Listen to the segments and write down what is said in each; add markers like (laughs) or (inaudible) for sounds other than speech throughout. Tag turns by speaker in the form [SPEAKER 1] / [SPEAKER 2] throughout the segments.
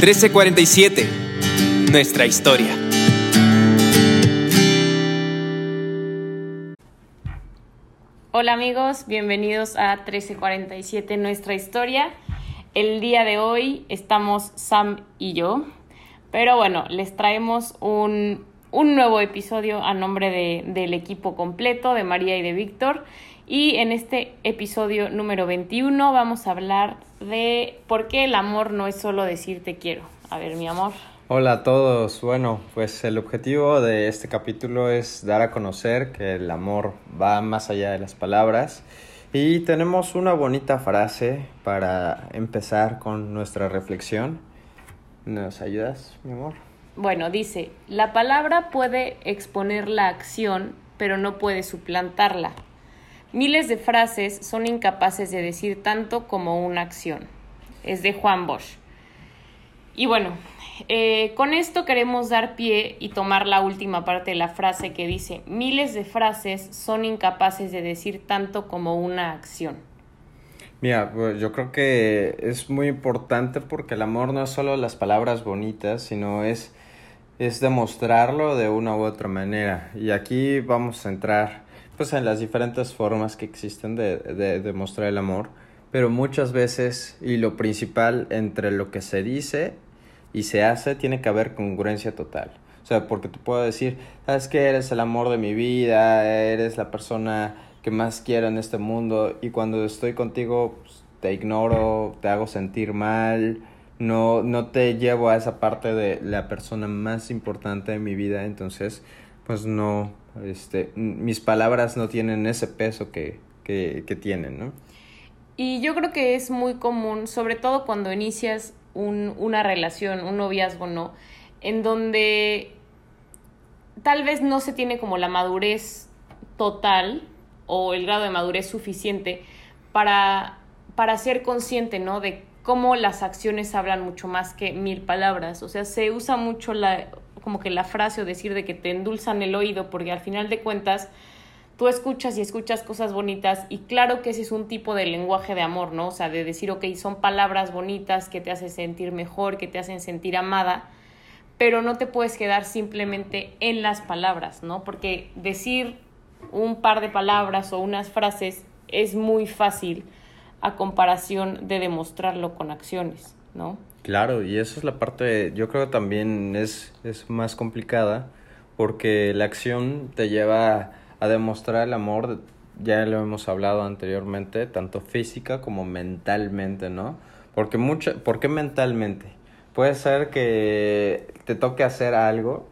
[SPEAKER 1] 1347. Nuestra historia.
[SPEAKER 2] Hola amigos, bienvenidos a 1347 Nuestra Historia. El día de hoy estamos Sam y yo, pero bueno, les traemos un, un nuevo episodio a nombre de, del equipo completo de María y de Víctor. Y en este episodio número 21 vamos a hablar de por qué el amor no es solo decir te quiero. A ver, mi amor.
[SPEAKER 3] Hola a todos. Bueno, pues el objetivo de este capítulo es dar a conocer que el amor va más allá de las palabras. Y tenemos una bonita frase para empezar con nuestra reflexión. ¿Nos ayudas, mi amor?
[SPEAKER 2] Bueno, dice, la palabra puede exponer la acción, pero no puede suplantarla. Miles de frases son incapaces de decir tanto como una acción. Es de Juan Bosch. Y bueno, eh, con esto queremos dar pie y tomar la última parte de la frase que dice, miles de frases son incapaces de decir tanto como una acción.
[SPEAKER 3] Mira, pues yo creo que es muy importante porque el amor no es solo las palabras bonitas, sino es, es demostrarlo de una u otra manera. Y aquí vamos a entrar pues en las diferentes formas que existen de, de demostrar el amor, pero muchas veces y lo principal entre lo que se dice y se hace tiene que haber congruencia total. O sea, porque te puedo decir, sabes que eres el amor de mi vida, eres la persona que más quiero en este mundo y cuando estoy contigo pues, te ignoro, te hago sentir mal, no, no te llevo a esa parte de la persona más importante de mi vida, entonces pues no, este, mis palabras no tienen ese peso que, que, que tienen, ¿no?
[SPEAKER 2] Y yo creo que es muy común, sobre todo cuando inicias un, una relación, un noviazgo, ¿no? En donde tal vez no se tiene como la madurez total o el grado de madurez suficiente para, para ser consciente, ¿no? De cómo las acciones hablan mucho más que mil palabras. O sea, se usa mucho la, como que la frase o decir de que te endulzan el oído, porque al final de cuentas tú escuchas y escuchas cosas bonitas y claro que ese es un tipo de lenguaje de amor, ¿no? O sea, de decir, ok, son palabras bonitas que te hacen sentir mejor, que te hacen sentir amada, pero no te puedes quedar simplemente en las palabras, ¿no? Porque decir un par de palabras o unas frases es muy fácil a comparación de demostrarlo con acciones, ¿no?
[SPEAKER 3] Claro, y esa es la parte, yo creo que también es, es más complicada porque la acción te lleva a demostrar el amor, ya lo hemos hablado anteriormente, tanto física como mentalmente, ¿no? Porque mucho, ¿por qué mentalmente? Puede ser que te toque hacer algo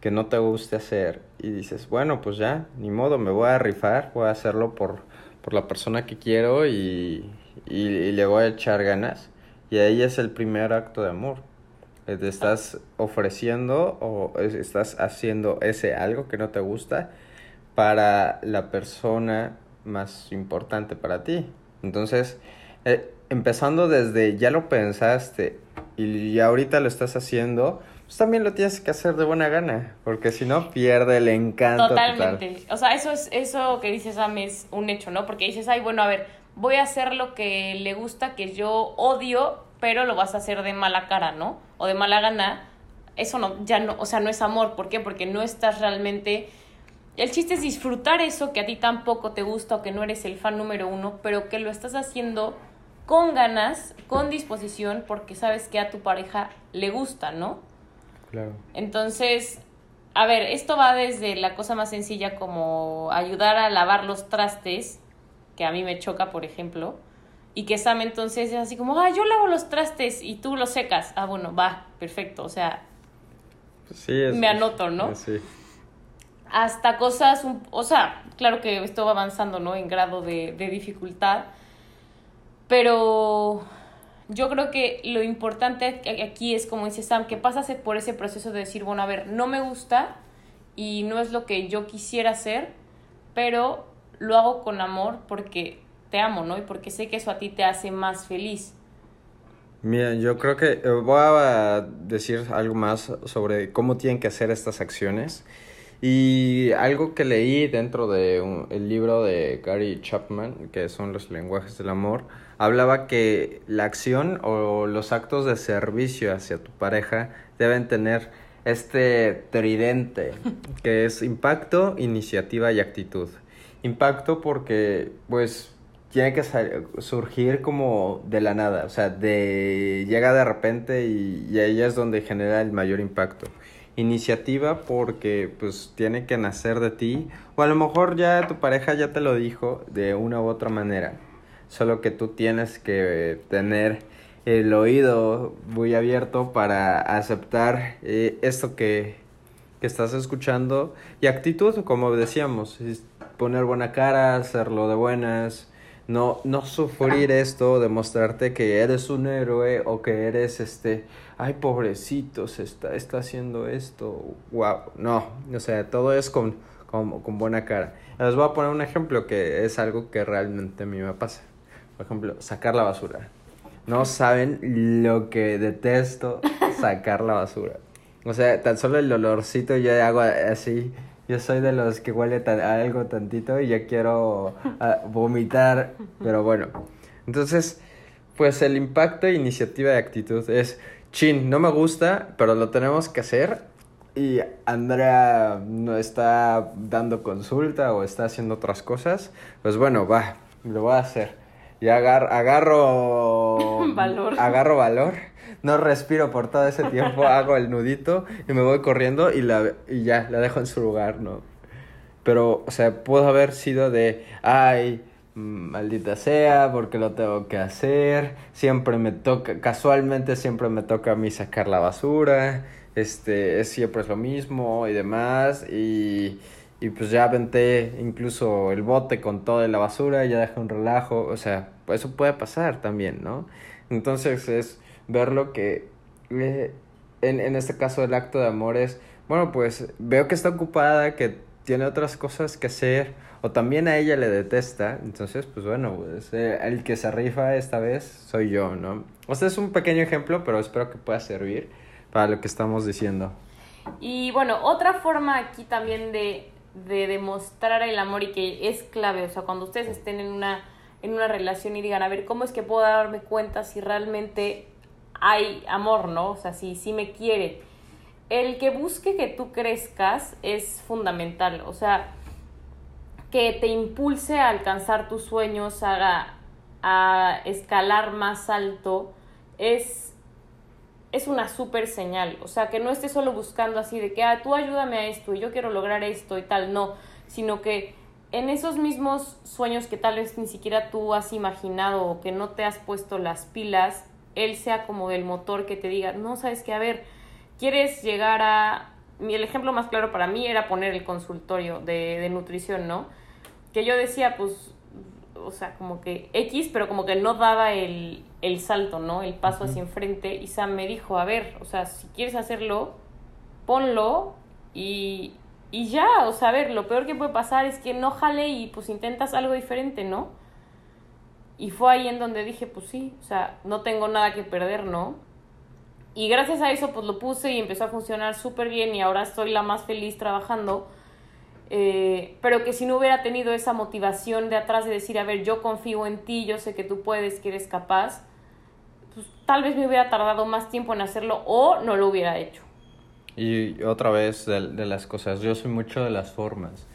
[SPEAKER 3] que no te guste hacer y dices, bueno, pues ya, ni modo, me voy a rifar, voy a hacerlo por, por la persona que quiero y, y, y le voy a echar ganas. Y ahí es el primer acto de amor. Te estás ofreciendo o estás haciendo ese algo que no te gusta para la persona más importante para ti. Entonces, eh, empezando desde ya lo pensaste y ya ahorita lo estás haciendo, pues también lo tienes que hacer de buena gana, porque si no pierde el encanto.
[SPEAKER 2] Totalmente.
[SPEAKER 3] Total.
[SPEAKER 2] O sea, eso es eso que dices Sam es un hecho, ¿no? Porque dices, ay, bueno, a ver, voy a hacer lo que le gusta, que yo odio, pero lo vas a hacer de mala cara, ¿no? O de mala gana. Eso no, ya no, o sea, no es amor. ¿Por qué? Porque no estás realmente. El chiste es disfrutar eso que a ti tampoco te gusta o que no eres el fan número uno, pero que lo estás haciendo con ganas, con disposición, porque sabes que a tu pareja le gusta, ¿no?
[SPEAKER 3] Claro.
[SPEAKER 2] Entonces, a ver, esto va desde la cosa más sencilla como ayudar a lavar los trastes, que a mí me choca, por ejemplo, y que Sam entonces es así como, ah, yo lavo los trastes y tú los secas. Ah, bueno, va, perfecto, o sea,
[SPEAKER 3] Sí, es,
[SPEAKER 2] me anoto, ¿no?
[SPEAKER 3] Sí.
[SPEAKER 2] hasta cosas, o sea, claro que esto va avanzando, ¿no? En grado de, de dificultad, pero yo creo que lo importante aquí es, como dice Sam, que pasas por ese proceso de decir, bueno, a ver, no me gusta y no es lo que yo quisiera hacer, pero lo hago con amor porque te amo, ¿no? Y porque sé que eso a ti te hace más feliz.
[SPEAKER 3] Mira, yo creo que eh, voy a decir algo más sobre cómo tienen que hacer estas acciones. Y algo que leí dentro de el libro de Gary Chapman, que son los lenguajes del amor, hablaba que la acción o los actos de servicio hacia tu pareja deben tener este tridente, que es impacto, iniciativa y actitud. Impacto porque, pues, tiene que surgir como de la nada, o sea, de llega de repente y, y ahí es donde genera el mayor impacto. Iniciativa porque pues tiene que nacer de ti o a lo mejor ya tu pareja ya te lo dijo de una u otra manera, solo que tú tienes que tener el oído muy abierto para aceptar eh, esto que, que estás escuchando y actitud, como decíamos, poner buena cara, hacerlo de buenas, no, no sufrir esto, demostrarte que eres un héroe o que eres este, ay pobrecito, se está, está haciendo esto, wow, no, o sea, todo es con, con, con buena cara. Les voy a poner un ejemplo que es algo que realmente a mí me pasa. Por ejemplo, sacar la basura. No saben lo que detesto sacar la basura. O sea, tan solo el olorcito yo hago así yo soy de los que huele a algo tantito y ya quiero ah, vomitar, pero bueno. Entonces, pues el impacto, iniciativa y actitud es, chin, no me gusta, pero lo tenemos que hacer. Y Andrea no está dando consulta o está haciendo otras cosas. Pues bueno, va, lo voy a hacer. Y agar agarro (laughs)
[SPEAKER 2] valor.
[SPEAKER 3] Agarro valor no respiro por todo ese tiempo, (laughs) hago el nudito y me voy corriendo y, la, y ya, la dejo en su lugar, ¿no? Pero, o sea, puedo haber sido de, ay, maldita sea, porque lo tengo que hacer, siempre me toca, casualmente siempre me toca a mí sacar la basura, este, es, siempre es lo mismo y demás, y, y pues ya aventé incluso el bote con toda la basura, ya dejé un relajo, o sea, eso puede pasar también, ¿no? Entonces es verlo que eh, en, en este caso el acto de amor es, bueno, pues veo que está ocupada, que tiene otras cosas que hacer, o también a ella le detesta, entonces, pues bueno, pues, eh, el que se rifa esta vez soy yo, ¿no? O sea, es un pequeño ejemplo, pero espero que pueda servir para lo que estamos diciendo.
[SPEAKER 2] Y bueno, otra forma aquí también de, de demostrar el amor y que es clave, o sea, cuando ustedes estén en una, en una relación y digan, a ver, ¿cómo es que puedo darme cuenta si realmente hay amor, ¿no? O sea, si, si me quiere. El que busque que tú crezcas es fundamental, o sea, que te impulse a alcanzar tus sueños, a, a escalar más alto, es, es una súper señal. O sea, que no estés solo buscando así de que, ah, tú ayúdame a esto y yo quiero lograr esto y tal, no, sino que en esos mismos sueños que tal vez ni siquiera tú has imaginado o que no te has puesto las pilas, él sea como el motor que te diga, no, sabes que, a ver, quieres llegar a... El ejemplo más claro para mí era poner el consultorio de, de nutrición, ¿no? Que yo decía, pues, o sea, como que X, pero como que no daba el, el salto, ¿no? El paso hacia enfrente. Y Sam me dijo, a ver, o sea, si quieres hacerlo, ponlo y, y ya, o sea, a ver, lo peor que puede pasar es que no jale y pues intentas algo diferente, ¿no? Y fue ahí en donde dije, pues sí, o sea, no tengo nada que perder, ¿no? Y gracias a eso, pues lo puse y empezó a funcionar súper bien y ahora estoy la más feliz trabajando. Eh, pero que si no hubiera tenido esa motivación de atrás de decir, a ver, yo confío en ti, yo sé que tú puedes, que eres capaz, pues tal vez me hubiera tardado más tiempo en hacerlo o no lo hubiera hecho.
[SPEAKER 3] Y otra vez de, de las cosas, yo soy mucho de las formas.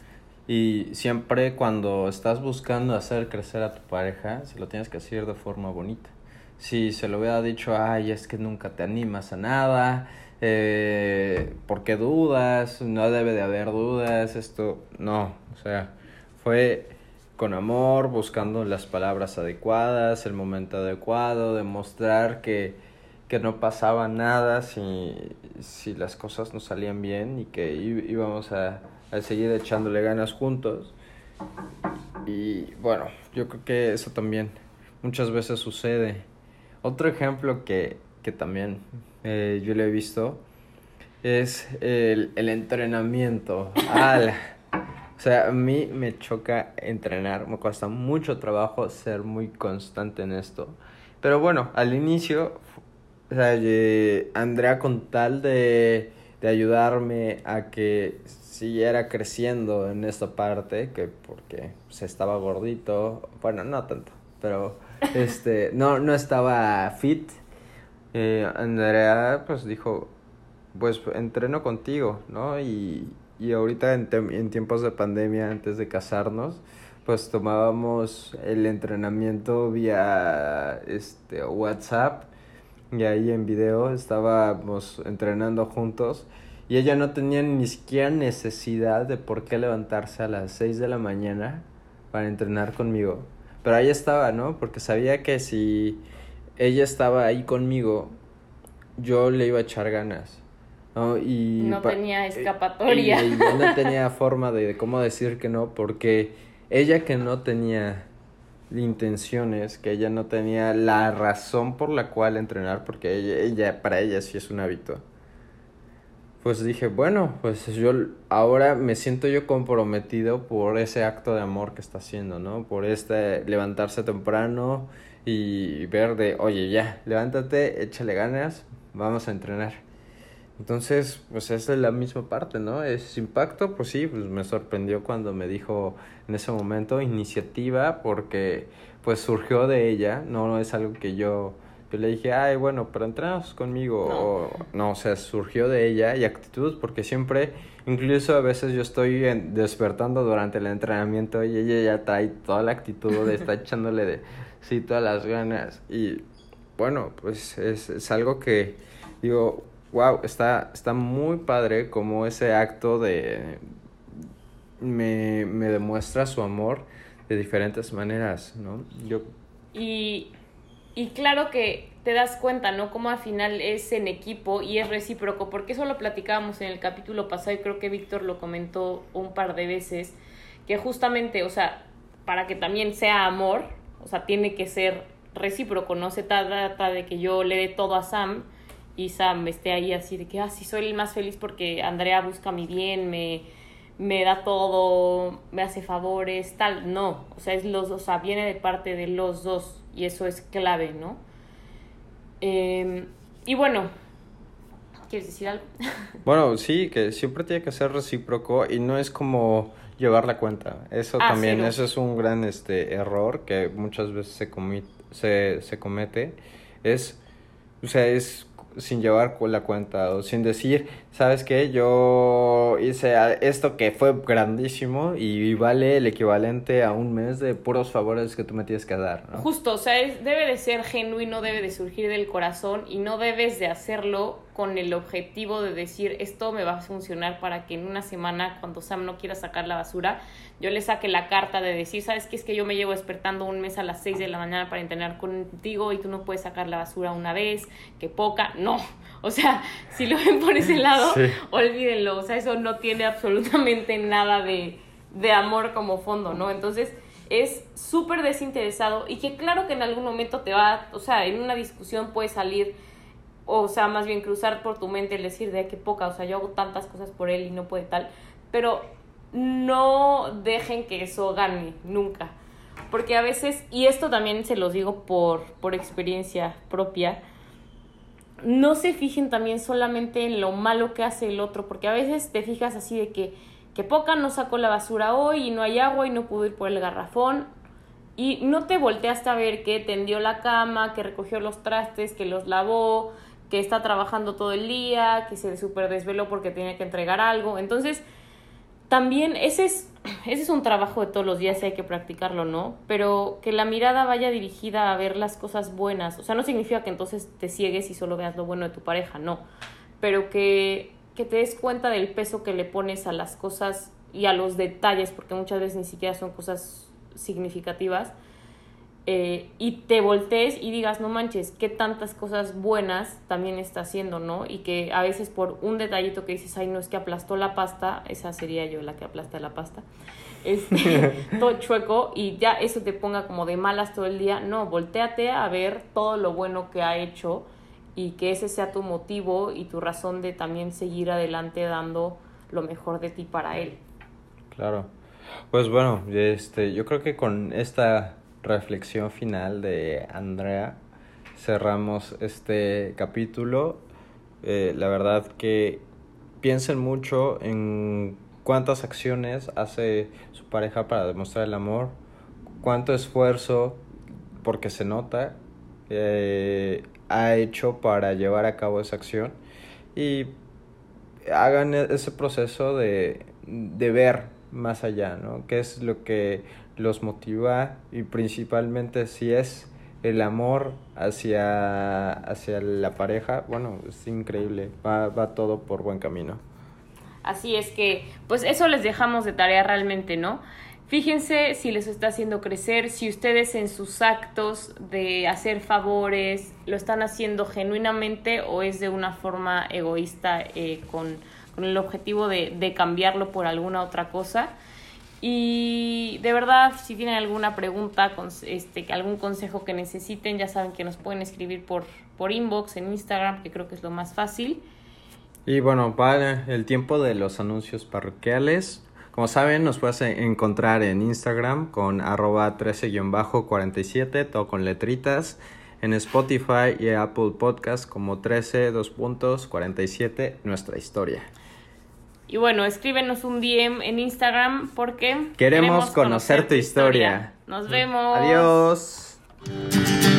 [SPEAKER 3] Y siempre cuando estás buscando hacer crecer a tu pareja, se lo tienes que hacer de forma bonita. Si se lo hubiera dicho, ay, es que nunca te animas a nada, eh, ¿por qué dudas? No debe de haber dudas, esto, no, o sea, fue con amor, buscando las palabras adecuadas, el momento adecuado, demostrar que, que no pasaba nada si, si las cosas no salían bien y que íbamos a al seguir echándole ganas juntos. Y bueno, yo creo que eso también muchas veces sucede. Otro ejemplo que, que también eh, yo le he visto es el, el entrenamiento. O sea, a mí me choca entrenar, me cuesta mucho trabajo ser muy constante en esto. Pero bueno, al inicio, o sea, Andrea con tal de de ayudarme a que siguiera creciendo en esta parte, que porque se estaba gordito, bueno, no tanto, pero (laughs) este, no, no estaba fit. Eh, Andrea pues dijo, pues entreno contigo, ¿no? Y, y ahorita en, en tiempos de pandemia, antes de casarnos, pues tomábamos el entrenamiento vía este, WhatsApp y ahí en video estábamos entrenando juntos y ella no tenía ni siquiera necesidad de por qué levantarse a las 6 de la mañana para entrenar conmigo. Pero ahí estaba, ¿no? Porque sabía que si ella estaba ahí conmigo, yo le iba a echar ganas. ¿no? Y
[SPEAKER 2] no tenía escapatoria.
[SPEAKER 3] Y, no tenía forma de, de cómo decir que no, porque ella que no tenía intenciones, que ella no tenía la razón por la cual entrenar, porque ella, para ella sí es un hábito. Pues dije, bueno, pues yo ahora me siento yo comprometido por ese acto de amor que está haciendo, ¿no? Por este levantarse temprano y ver de, oye, ya, levántate, échale ganas, vamos a entrenar. Entonces, pues es la misma parte, ¿no? Es impacto, pues sí, pues me sorprendió cuando me dijo en ese momento iniciativa, porque pues surgió de ella, no es algo que yo, yo le dije, ay, bueno, pero entrenas conmigo, no. o no, o sea, surgió de ella y actitud, porque siempre, incluso a veces yo estoy despertando durante el entrenamiento y ella ya trae toda la actitud de estar (laughs) echándole de, sí, todas las ganas, y bueno, pues es, es algo que, digo, wow, está, está muy padre como ese acto de... Me, me demuestra su amor de diferentes maneras, ¿no? Yo...
[SPEAKER 2] Y, y claro que te das cuenta, ¿no? Como al final es en equipo y es recíproco, porque eso lo platicábamos en el capítulo pasado y creo que Víctor lo comentó un par de veces, que justamente, o sea, para que también sea amor, o sea, tiene que ser recíproco, no se trata de que yo le dé todo a Sam, y Sam esté ahí así de que, ah, sí, soy el más feliz porque Andrea busca mi bien, me, me da todo, me hace favores, tal. No, o sea, es los, o sea, viene de parte de los dos y eso es clave, ¿no? Eh, y bueno, ¿quieres decir algo? (laughs)
[SPEAKER 3] Bueno, sí, que siempre tiene que ser recíproco y no es como llevar la cuenta. Eso
[SPEAKER 2] Ah,
[SPEAKER 3] también,
[SPEAKER 2] cero.
[SPEAKER 3] eso es un gran este error que muchas veces se, comi- se, se comete. Es, o sea, es sin llevar la cuenta o sin decir, ¿sabes qué? Yo hice esto que fue grandísimo y vale el equivalente a un mes de puros favores que tú me tienes que dar.
[SPEAKER 2] Justo, o sea, es- debe de ser genuino, debe de surgir del corazón y no debes de hacerlo con el objetivo de decir esto me va a funcionar para que en una semana cuando Sam no quiera sacar la basura, yo le saque la carta de decir, ¿sabes qué? Es que yo me llevo despertando un mes a las 6 de la mañana para entrenar contigo y tú no puedes sacar la basura una vez, que poca, no. (laughs) O sea, si lo ven por ese lado,
[SPEAKER 3] Sí.
[SPEAKER 2] olvídenlo, o sea, eso no tiene absolutamente nada de, de amor como fondo, ¿no? Entonces, es súper desinteresado y que claro que en algún momento te va, o sea, en una discusión puede salir, o sea, más bien cruzar por tu mente el decir de qué poca, o sea, yo hago tantas cosas por él y no puede tal, pero no dejen que eso gane nunca. Porque a veces, y esto también se los digo por, por experiencia propia, no se fijen también solamente en lo malo que hace el otro, porque a veces te fijas así de que, que poca no sacó la basura hoy y no hay agua y no pudo ir por el garrafón. Y no te volteaste a ver que tendió la cama, que recogió los trastes, que los lavó, que está trabajando todo el día, que se super desveló porque tenía que entregar algo. Entonces, también ese es, ese es un trabajo de todos los días y hay que practicarlo, ¿no? Pero que la mirada vaya dirigida a ver las cosas buenas. O sea, no significa que entonces te ciegues y solo veas lo bueno de tu pareja, no. Pero que, que te des cuenta del peso que le pones a las cosas y a los detalles, porque muchas veces ni siquiera son cosas significativas. Eh, y te voltees y digas, no manches, qué tantas cosas buenas también está haciendo, ¿no? Y que a veces por un detallito que dices, ay, no es que aplastó la pasta, esa sería yo la que aplasta la pasta, este, (laughs) todo chueco y ya eso te ponga como de malas todo el día. No, volteate a ver todo lo bueno que ha hecho y que ese sea tu motivo y tu razón de también seguir adelante dando lo mejor de ti para él.
[SPEAKER 3] Claro. Pues bueno, este, yo creo que con esta reflexión final de Andrea cerramos este capítulo. Eh, la verdad que piensen mucho en cuántas acciones hace su pareja para demostrar el amor, cuánto esfuerzo, porque se nota, eh, ha hecho para llevar a cabo esa acción y hagan e-, ese proceso de, de ver más allá, ¿no? ¿Qué es lo que los motiva y principalmente si es el amor hacia, hacia la pareja, bueno, es increíble, va, va todo por buen camino.
[SPEAKER 2] Así es que, pues eso les dejamos de tarea realmente, ¿no? Fíjense si les está haciendo crecer, si ustedes en sus actos de hacer favores lo están haciendo genuinamente o es de una forma egoísta eh, con, con, el objetivo de, de cambiarlo por alguna otra cosa. Y de verdad, si tienen alguna pregunta, este, algún consejo que necesiten, ya saben que nos pueden escribir por, por inbox en Instagram, que creo que es lo más fácil.
[SPEAKER 3] Y bueno, para el tiempo de los anuncios parroquiales, como saben, nos puedes encontrar en Instagram con arroba 13-47, todo con letritas, en Spotify y Apple Podcast como 13, puntos, 47, nuestra historia.
[SPEAKER 2] Y bueno, escríbenos un DM en Instagram porque
[SPEAKER 3] queremos, conocer, tu historia.
[SPEAKER 2] Nos vemos.
[SPEAKER 3] Adiós.